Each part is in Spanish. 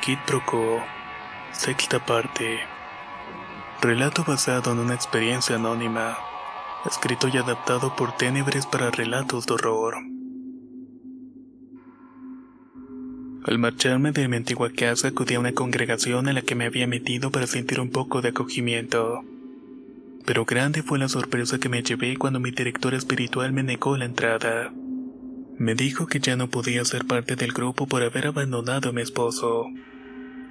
Kid Proco, sexta parte. Relato basado en una experiencia anónima, escrito y adaptado por Ténebres para relatos de horror. Al marcharme de mi antigua casa acudí a una congregación en la que me había metido para sentir un poco de acogimiento. Pero grande fue la sorpresa que me llevé cuando mi director espiritual me negó la entrada. Me dijo que ya no podía ser parte del grupo por haber abandonado a mi esposo.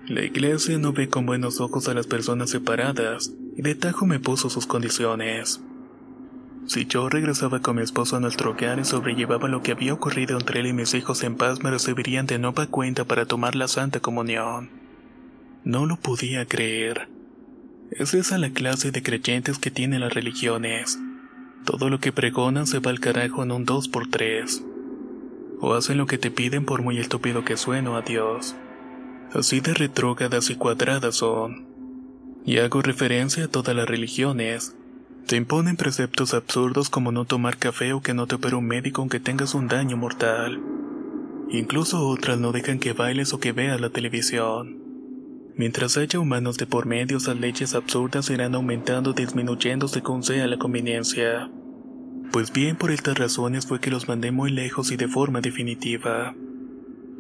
La iglesia no ve con buenos ojos a las personas separadas y de tajo me puso sus condiciones. Si yo regresaba con mi esposo a nuestro hogar y sobrellevaba lo que había ocurrido entre él y mis hijos en paz, me recibirían de nueva cuenta para tomar la Santa Comunión. No lo podía creer. Es esa la clase de creyentes que tienen las religiones. Todo lo que pregonan se va al carajo en un dos por tres. O hacen lo que te piden por muy estúpido que sueno a Dios. Así de retrógradas y cuadradas son. Y hago referencia a todas las religiones. Te imponen preceptos absurdos como no tomar café o que no te opere un médico aunque tengas un daño mortal. Incluso otras no dejan que bailes o que veas la televisión. Mientras haya humanos de por medio, esas leyes absurdas irán aumentando o disminuyendo según sea la conveniencia. Pues bien, por estas razones fue que los mandé muy lejos y de forma definitiva.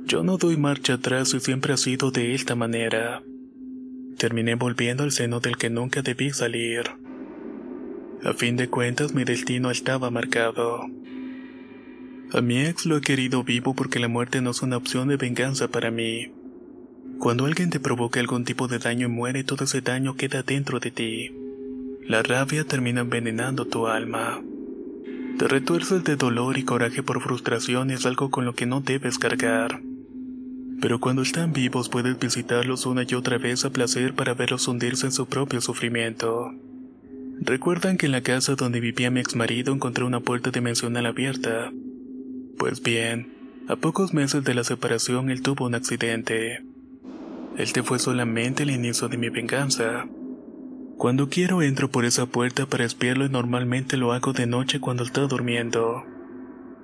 Yo no doy marcha atrás y siempre ha sido de esta manera. Terminé volviendo al seno del que nunca debí salir. A fin de cuentas, mi destino estaba marcado. A mi ex lo he querido vivo porque la muerte no es una opción de venganza para mí. Cuando alguien te provoca algún tipo de daño y muere, todo ese daño queda dentro de ti. La rabia termina envenenando tu alma. Te retuerces de dolor y coraje por frustración es algo con lo que no debes cargar. Pero cuando están vivos puedes visitarlos una y otra vez a placer para verlos hundirse en su propio sufrimiento. Recuerdan que en la casa donde vivía mi exmarido encontré una puerta dimensional abierta. Pues bien, a pocos meses de la separación él tuvo un accidente. Este fue solamente el inicio de mi venganza. Cuando quiero entro por esa puerta para espiarlo y normalmente lo hago de noche cuando está durmiendo.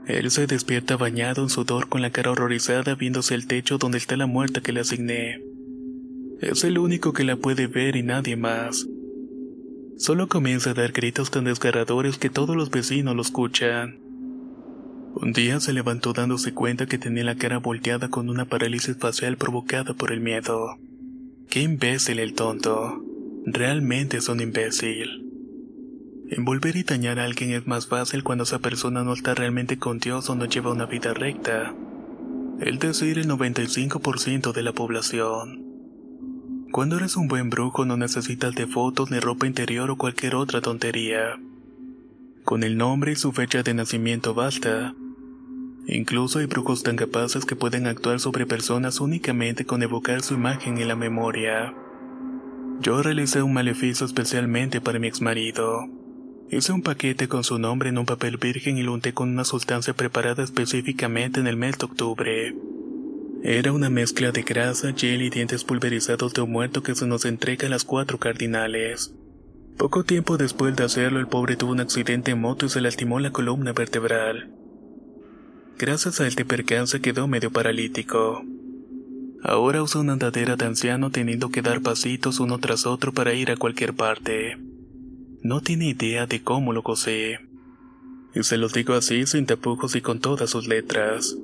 Él se despierta bañado en sudor con la cara horrorizada viéndose el techo donde está la muerta que le asigné. Es el único que la puede ver y nadie más. Solo comienza a dar gritos tan desgarradores que todos los vecinos lo escuchan. Un día se levantó dándose cuenta que tenía la cara volteada con una parálisis facial provocada por el miedo. Qué imbécil el tonto. Realmente es un imbécil. Envolver y dañar a alguien es más fácil cuando esa persona no está realmente con Dios o no lleva una vida recta. Es decir, el 95% de la población. Cuando eres un buen brujo no necesitas de fotos ni ropa interior o cualquier otra tontería. Con el nombre y su fecha de nacimiento basta. Incluso hay brujos tan capaces que pueden actuar sobre personas únicamente con evocar su imagen en la memoria. Yo realicé un maleficio especialmente para mi exmarido. Hice un paquete con su nombre en un papel virgen y lo unté con una sustancia preparada específicamente en el mes de octubre. Era una mezcla de grasa, gel y dientes pulverizados de un muerto que se nos entrega a las cuatro cardinales. Poco tiempo después de hacerlo, el pobre tuvo un accidente en moto y se lastimó la columna vertebral. Gracias a este percance quedó medio paralítico. Ahora usa una andadera de anciano teniendo que dar pasitos uno tras otro para ir a cualquier parte. No tiene idea de cómo lo gocé. Y se los digo así sin tapujos y con todas sus letras.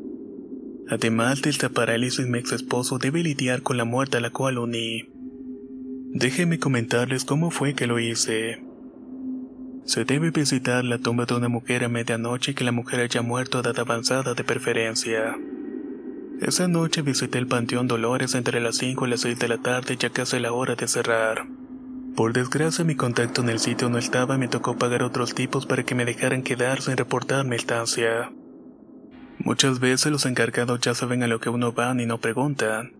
Además de esta parálisis, mi ex esposo debe lidiar con la muerte a la cual uní. Déjenme comentarles cómo fue que lo hice. Se debe visitar la tumba de una mujer a medianoche que la mujer haya muerto a edad avanzada de preferencia. Esa noche visité el Panteón Dolores entre las 5 y las 6 de la tarde ya casi la hora de cerrar. Por desgracia mi contacto en el sitio no estaba y me tocó pagar otros tipos para que me dejaran quedar sin reportar mi estancia. Muchas veces los encargados ya saben a lo que uno van y no preguntan.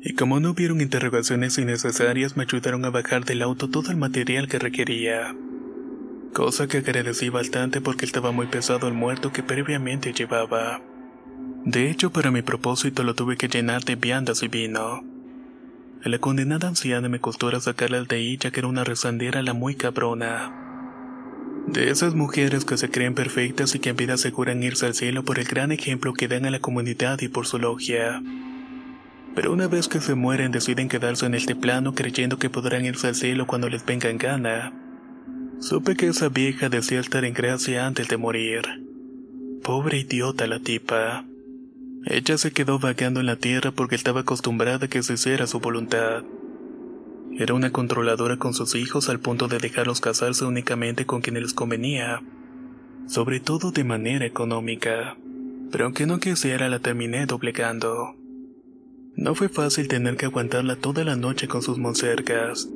Y como no hubieron interrogaciones innecesarias, me ayudaron a bajar del auto todo el material que requería. Cosa que agradecí bastante porque estaba muy pesado el muerto que previamente llevaba. De hecho, para mi propósito lo tuve que llenar de viandas y vino. La condenada anciana me costó sacarla de ahí ya que era una rezandera la muy cabrona. De esas mujeres que se creen perfectas y que en vida aseguran irse al cielo por el gran ejemplo que dan a la comunidad y por su logia. Pero una vez que se mueren deciden quedarse en este plano creyendo que podrán irse al cielo cuando les venga en gana. Supe que esa vieja decía estar en gracia antes de morir. Pobre idiota la tipa. Ella se quedó vagando en la tierra porque estaba acostumbrada a que se hiciera su voluntad. Era una controladora con sus hijos al punto de dejarlos casarse únicamente con quienes les convenía, sobre todo de manera económica. Pero aunque no quisiera, la terminé doblegando. No fue fácil tener que aguantarla toda la noche con sus moncercas.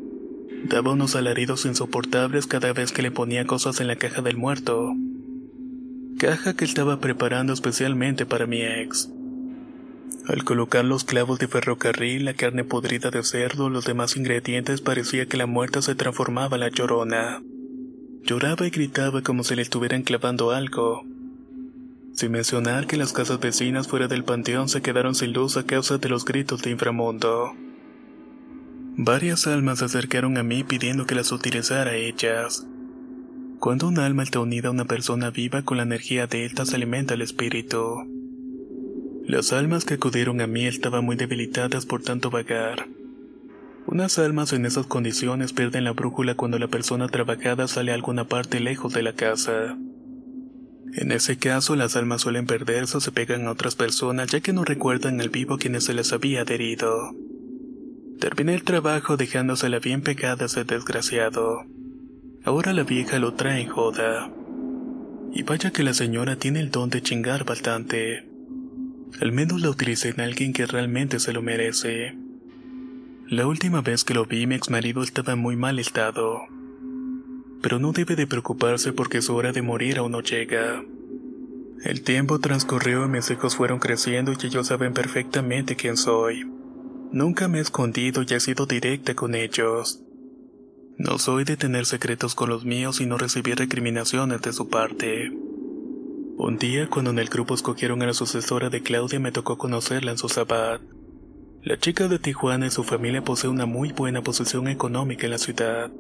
Daba unos alaridos insoportables cada vez que le ponía cosas en la caja del muerto. Caja que estaba preparando especialmente para mi ex. Al colocar los clavos de ferrocarril, la carne podrida de cerdo, los demás ingredientes, parecía que la muerta se transformaba en la llorona. Lloraba y gritaba como si le estuvieran clavando algo. Sin mencionar que las casas vecinas fuera del panteón se quedaron sin luz a causa de los gritos de inframundo. Varias almas se acercaron a mí pidiendo que las utilizara ellas. Cuando un alma está unida a una persona viva con la energía de esta se alimenta el espíritu. Las almas que acudieron a mí estaban muy debilitadas por tanto vagar. Unas almas en esas condiciones pierden la brújula cuando la persona trabajada sale a alguna parte lejos de la casa. En ese caso, las almas suelen perderse o se pegan a otras personas ya que no recuerdan al vivo quienes se les había adherido. Terminé el trabajo dejándosela bien pegada a ese desgraciado. Ahora la vieja lo trae en joda. Y vaya que la señora tiene el don de chingar bastante. Al menos la utilicé en alguien que realmente se lo merece. La última vez que lo vi, mi ex marido estaba muy mal estado. Pero no debe de preocuparse porque su hora de morir aún no llega. El tiempo transcurrió y mis hijos fueron creciendo y ellos saben perfectamente quién soy. Nunca me he escondido y he sido directa con ellos. No soy de tener secretos con los míos y no recibir recriminaciones de su parte. Un día, cuando en el grupo escogieron a la sucesora de Claudia, me tocó conocerla en su sabbat. La chica de Tijuana y su familia posee una muy buena posición económica en la ciudad.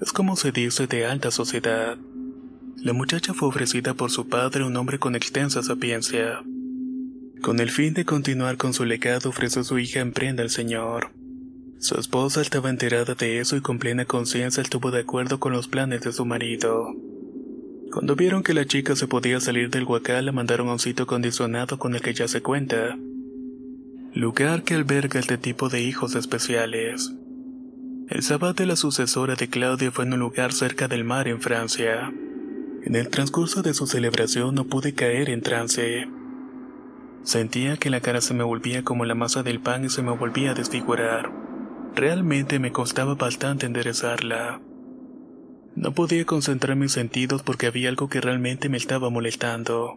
Es como se dice de alta sociedad. La muchacha fue ofrecida por su padre, un hombre con extensa sapiencia. Con el fin de continuar con su legado, ofreció a su hija en prenda al señor. Su esposa estaba enterada de eso y con plena conciencia estuvo de acuerdo con los planes de su marido. Cuando vieron que la chica se podía salir del huacal, la mandaron a un sitio acondicionado con el que ya se cuenta. Lugar que alberga este tipo de hijos especiales. El sábado de la sucesora de Claudia fue en un lugar cerca del mar en Francia. En el transcurso de su celebración no pude caer en trance. Sentía que la cara se me volvía como la masa del pan y se me volvía a desfigurar. Realmente me costaba bastante enderezarla. No podía concentrar mis sentidos porque había algo que realmente me estaba molestando.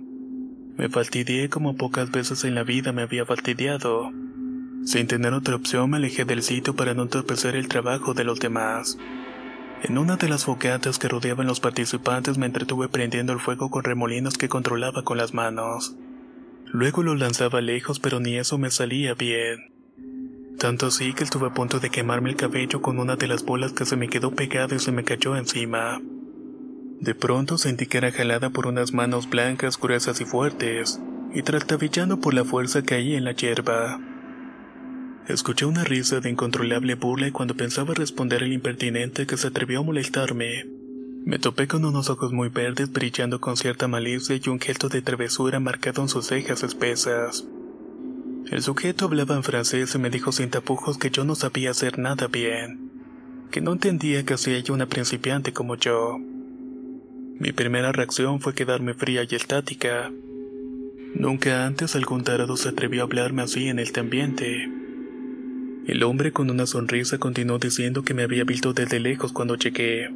Me fastidié como pocas veces en la vida me había fastidiado. Sin tener otra opción me alejé del sitio para no entorpecer el trabajo de los demás. En una de las fogatas que rodeaban los participantes me entretuve prendiendo el fuego con remolinos que controlaba con las manos. Luego lo lanzaba lejos pero ni eso me salía bien. Tanto así que estuve a punto de quemarme el cabello con una de las bolas que se me quedó pegada y se me cayó encima. De pronto sentí que era jalada por unas manos blancas, gruesas y fuertes, y trastabillando por la fuerza caí en la hierba. Escuché una risa de incontrolable burla y cuando pensaba responder al impertinente que se atrevió a molestarme, me topé con unos ojos muy verdes brillando con cierta malicia y un gesto de travesura marcado en sus cejas espesas. El sujeto hablaba en francés y me dijo sin tapujos que yo no sabía hacer nada bien. que no entendía que hacía ella una principiante como yo. Mi primera reacción fue quedarme fría y estática. Nunca antes algún tarado se atrevió a hablarme así en este ambiente. El hombre con una sonrisa continuó diciendo que me había visto desde lejos cuando llegué,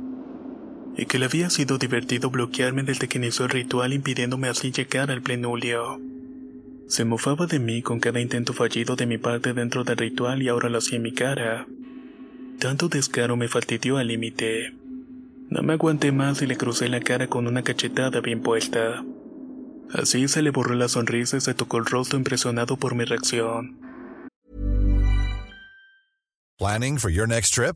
y que le había sido divertido bloquearme desde que inició el ritual impidiéndome así llegar al plenulio. Se mofaba de mí con cada intento fallido de mi parte dentro del ritual y ahora lo hacía en mi cara. Tanto descaro me fastidió al límite. No me aguanté más y le crucé la cara con una cachetada bien puesta. Así se le borró la sonrisa y se tocó el rostro impresionado por mi reacción. Planning for your next trip?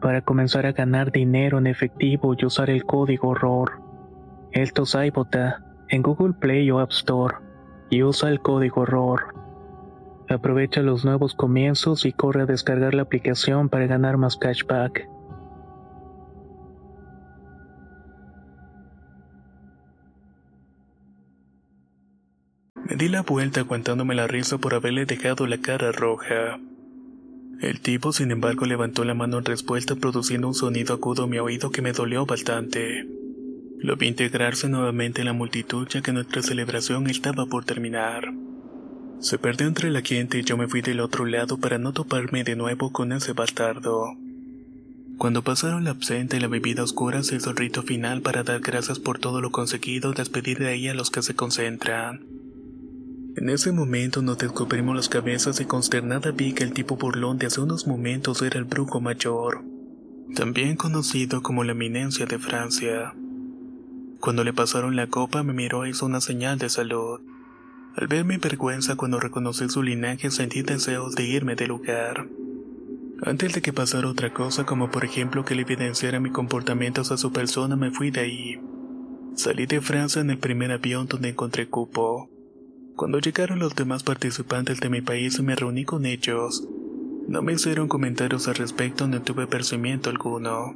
para comenzar a ganar dinero en efectivo y usar el código ROR. Esto es iBota en Google Play o App Store y usa el código ROR. Aprovecha los nuevos comienzos y corre a descargar la aplicación para ganar más cashback. Me di la vuelta aguantándome la risa por haberle dejado la cara roja. El tipo, sin embargo, levantó la mano en respuesta produciendo un sonido agudo a mi oído que me dolió bastante. Lo vi integrarse nuevamente en la multitud ya que nuestra celebración estaba por terminar. Se perdió entre la gente y yo me fui del otro lado para no toparme de nuevo con ese bastardo. Cuando pasaron la absenta y la bebida oscura se hizo el rito final para dar gracias por todo lo conseguido y despedir de ahí a los que se concentran. En ese momento nos descubrimos las cabezas y consternada vi que el tipo burlón de hace unos momentos era el brujo mayor, también conocido como la eminencia de Francia. Cuando le pasaron la copa me miró e hizo una señal de salud. Al ver mi vergüenza cuando reconocí su linaje sentí deseos de irme del lugar. Antes de que pasara otra cosa como por ejemplo que le evidenciara mi comportamiento hacia su persona me fui de ahí. Salí de Francia en el primer avión donde encontré cupo. Cuando llegaron los demás participantes de mi país me reuní con ellos, no me hicieron comentarios al respecto ni tuve percibimiento alguno.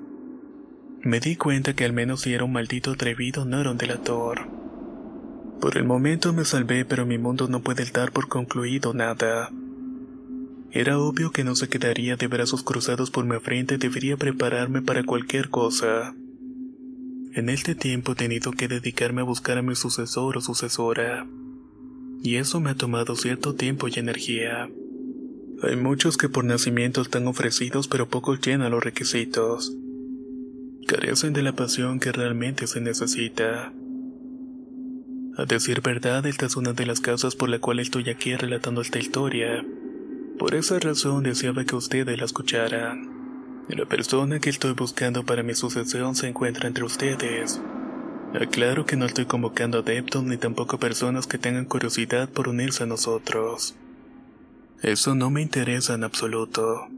Me di cuenta que al menos si era un maldito atrevido no era un delator. Por el momento me salvé, pero mi mundo no puede dar por concluido nada. Era obvio que no se quedaría de brazos cruzados por mi frente y debería prepararme para cualquier cosa. En este tiempo he tenido que dedicarme a buscar a mi sucesor o sucesora. Y eso me ha tomado cierto tiempo y energía. Hay muchos que por nacimiento están ofrecidos pero pocos llenan los requisitos. Carecen de la pasión que realmente se necesita. A decir verdad, esta es una de las causas por la cual estoy aquí relatando esta historia. Por esa razón deseaba que ustedes la escucharan. La persona que estoy buscando para mi sucesión se encuentra entre ustedes. Aclaro que no estoy convocando adeptos ni tampoco personas que tengan curiosidad por unirse a nosotros. Eso no me interesa en absoluto.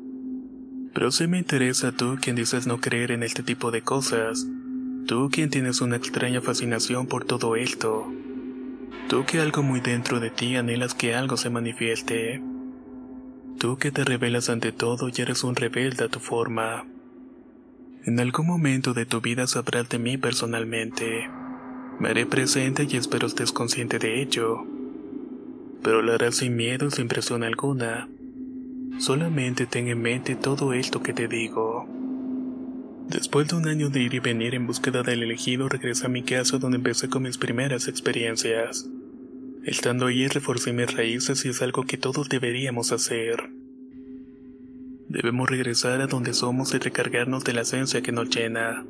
Pero sí me interesa tú quien dices no creer en este tipo de cosas. Tú quien tienes una extraña fascinación por todo esto. Tú que algo muy dentro de ti anhelas que algo se manifieste. Tú que te revelas ante todo y eres un rebelde a tu forma. En algún momento de tu vida sabrás de mí personalmente. Me haré presente y espero estés consciente de ello. Pero lo harás sin miedo sin presión alguna. Solamente ten en mente todo esto que te digo. Después de un año de ir y venir en búsqueda del elegido, regresé a mi casa donde empecé con mis primeras experiencias. Estando allí reforcé mis raíces y es algo que todos deberíamos hacer. Debemos regresar a donde somos y recargarnos de la esencia que nos llena.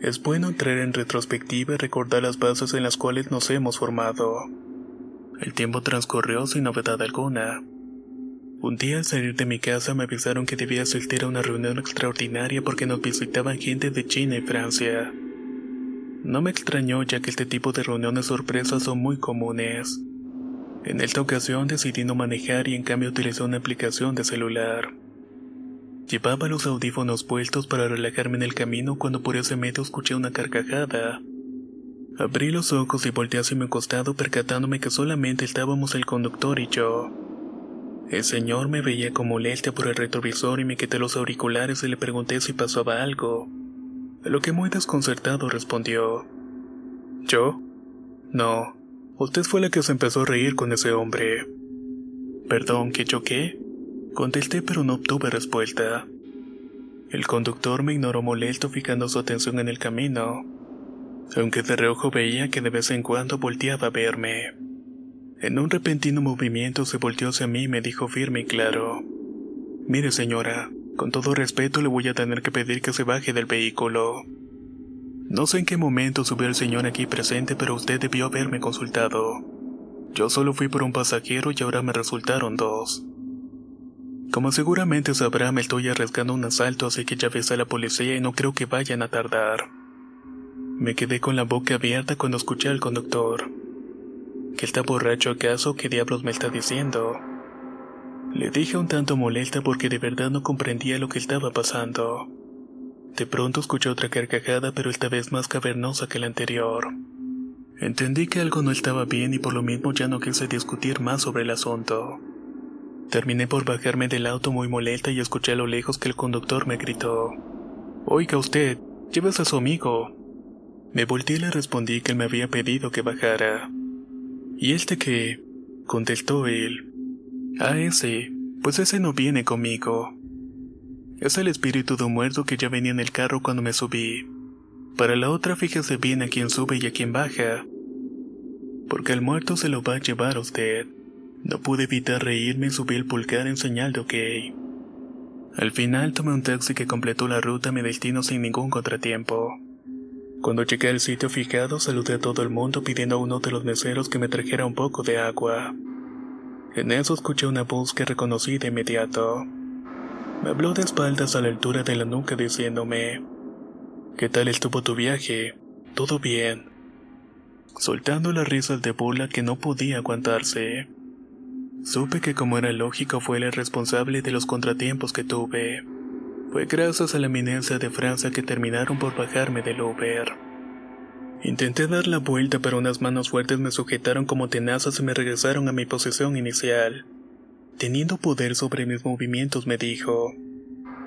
Es bueno entrar en retrospectiva y recordar las bases en las cuales nos hemos formado. El tiempo transcurrió sin novedad alguna. Un día al salir de mi casa me avisaron que debía asistir a una reunión extraordinaria porque nos visitaban gente de China y Francia. No me extrañó ya que este tipo de reuniones sorpresas son muy comunes. En esta ocasión decidí no manejar y en cambio utilicé una aplicación de celular. Llevaba los audífonos puestos para relajarme en el camino cuando por ese medio escuché una carcajada. Abrí los ojos y volteé hacia mi costado percatándome que solamente estábamos el conductor y yo. El señor me veía como molestia por el retrovisor y me quité los auriculares y le pregunté si pasaba algo. A lo que muy desconcertado respondió. ¿Yo? No. Usted fue la que se empezó a reír con ese hombre. Perdón, ¿que yo qué? Contesté pero no obtuve respuesta. El conductor me ignoró molesto fijando su atención en el camino, aunque de reojo veía que de vez en cuando volteaba a verme. En un repentino movimiento se volteó hacia mí y me dijo firme y claro, Mire señora, con todo respeto le voy a tener que pedir que se baje del vehículo. No sé en qué momento subió el señor aquí presente, pero usted debió haberme consultado. Yo solo fui por un pasajero y ahora me resultaron dos. Como seguramente sabrá, me estoy arriesgando un asalto, así que ya ves a la policía y no creo que vayan a tardar. Me quedé con la boca abierta cuando escuché al conductor. ¿Que está borracho acaso? ¿Qué diablos me está diciendo? Le dije un tanto molesta porque de verdad no comprendía lo que estaba pasando. De pronto escuché otra carcajada, pero esta vez más cavernosa que la anterior. Entendí que algo no estaba bien y por lo mismo ya no quise discutir más sobre el asunto. Terminé por bajarme del auto muy molesta y escuché a lo lejos que el conductor me gritó. Oiga usted, llevas a su amigo. Me volteé y le respondí que él me había pedido que bajara. ¿Y este qué? contestó él. Ah, ese, pues ese no viene conmigo. Es el espíritu de un muerto que ya venía en el carro cuando me subí. Para la otra fíjese bien a quién sube y a quién baja. Porque el muerto se lo va a llevar a usted. No pude evitar reírme y subí el pulgar en señal de ok. Al final tomé un taxi que completó la ruta a mi destino sin ningún contratiempo. Cuando llegué al sitio fijado saludé a todo el mundo pidiendo a uno de los meseros que me trajera un poco de agua. En eso escuché una voz que reconocí de inmediato. Me habló de espaldas a la altura de la nuca diciéndome, ¿Qué tal estuvo tu viaje? Todo bien. Soltando las risas de burla que no podía aguantarse. Supe que como era lógico fue el responsable de los contratiempos que tuve. Fue gracias a la eminencia de Francia que terminaron por bajarme del Uber. Intenté dar la vuelta, pero unas manos fuertes me sujetaron como tenazas y me regresaron a mi posición inicial. Teniendo poder sobre mis movimientos, me dijo: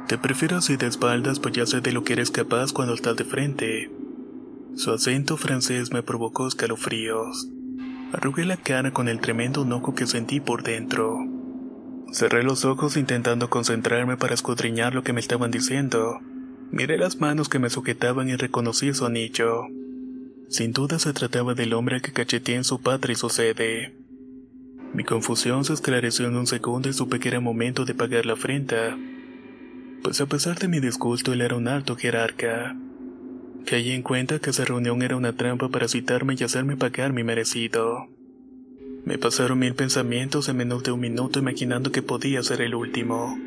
Te prefiero así de espaldas, pues ya sé de lo que eres capaz cuando estás de frente. Su acento francés me provocó escalofríos. Arrugué la cara con el tremendo enojo que sentí por dentro. Cerré los ojos intentando concentrarme para escudriñar lo que me estaban diciendo. Miré las manos que me sujetaban y reconocí su anillo. Sin duda se trataba del hombre que cacheteé en su patria y su sede. Mi confusión se esclareció en un segundo y supe que era momento de pagar la afrenta. Pues a pesar de mi disgusto, él era un alto jerarca. Caí en cuenta que esa reunión era una trampa para citarme y hacerme pagar mi merecido. Me pasaron mil pensamientos en menos de un minuto imaginando que podía ser el último.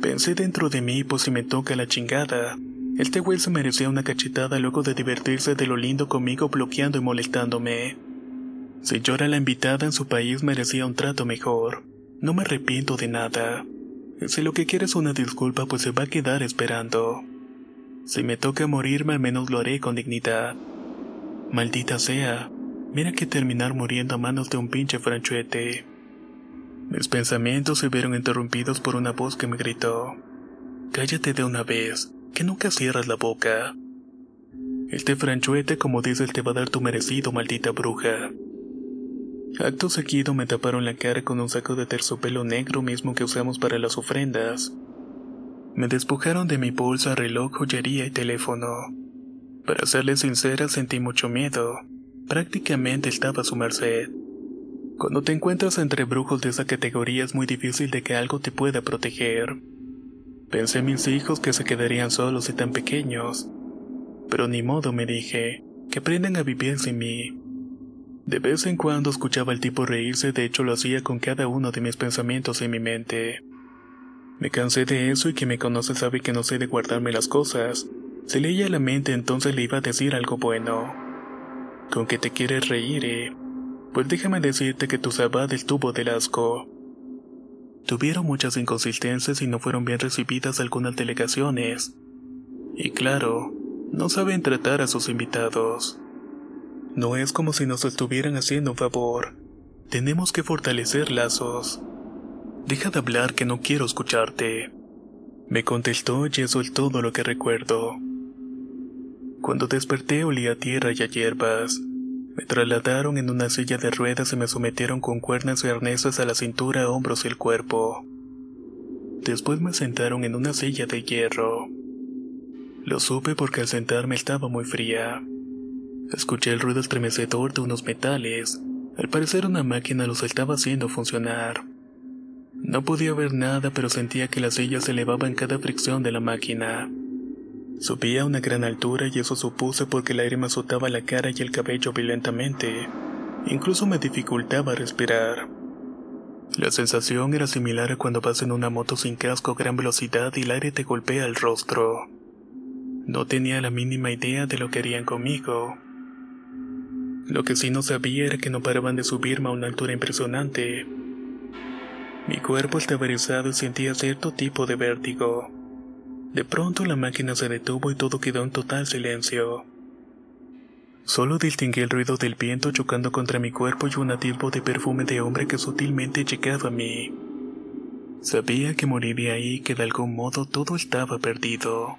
Pensé dentro de mí, pues si me toca la chingada, este güey se merecía una cachetada luego de divertirse de lo lindo conmigo bloqueando y molestándome. Si yo era la invitada en su país merecía un trato mejor. No me arrepiento de nada. Si lo que quiere es una disculpa, pues se va a quedar esperando. Si me toca morirme, al menos lo haré con dignidad. Maldita sea, mira que terminar muriendo a manos de un pinche franchuete. Mis pensamientos se vieron interrumpidos por una voz que me gritó: Cállate de una vez, que nunca cierras la boca. Este franchuete, como dices, te va a dar tu merecido, maldita bruja. Acto seguido me taparon la cara con un saco de terciopelo negro mismo que usamos para las ofrendas. Me despojaron de mi bolsa, reloj, joyería y teléfono. Para serles sincera, sentí mucho miedo. Prácticamente estaba a su merced. Cuando te encuentras entre brujos de esa categoría es muy difícil de que algo te pueda proteger. Pensé en mis hijos que se quedarían solos y tan pequeños. Pero ni modo, me dije, que aprendan a vivir sin mí. De vez en cuando escuchaba al tipo reírse, de hecho lo hacía con cada uno de mis pensamientos en mi mente. Me cansé de eso y quien me conoce sabe que no sé de guardarme las cosas. Se leía la mente entonces le iba a decir algo bueno. Con que te quieres reír, eh. Pues déjame decirte que tu sabad estuvo del asco. Tuvieron muchas inconsistencias y no fueron bien recibidas algunas delegaciones. Y claro, no saben tratar a sus invitados. No es como si nos estuvieran haciendo un favor. Tenemos que fortalecer lazos. Deja de hablar que no quiero escucharte. Me contestó y eso es todo lo que recuerdo. Cuando desperté olía tierra y a hierbas. Me trasladaron en una silla de ruedas y me sometieron con cuernas y arneses a la cintura, hombros y el cuerpo. Después me sentaron en una silla de hierro. Lo supe porque al sentarme estaba muy fría. Escuché el ruido estremecedor de unos metales. Al parecer una máquina los estaba haciendo funcionar. No podía ver nada, pero sentía que la silla se elevaba en cada fricción de la máquina. Subía a una gran altura y eso supuse porque el aire me azotaba la cara y el cabello violentamente. Incluso me dificultaba respirar. La sensación era similar a cuando vas en una moto sin casco a gran velocidad y el aire te golpea el rostro. No tenía la mínima idea de lo que harían conmigo. Lo que sí no sabía era que no paraban de subirme a una altura impresionante. Mi cuerpo estaba erizado y sentía cierto tipo de vértigo. De pronto la máquina se detuvo y todo quedó en total silencio. Solo distinguí el ruido del viento chocando contra mi cuerpo y un atisbo de perfume de hombre que sutilmente llegaba a mí. Sabía que moriría ahí y que de algún modo todo estaba perdido.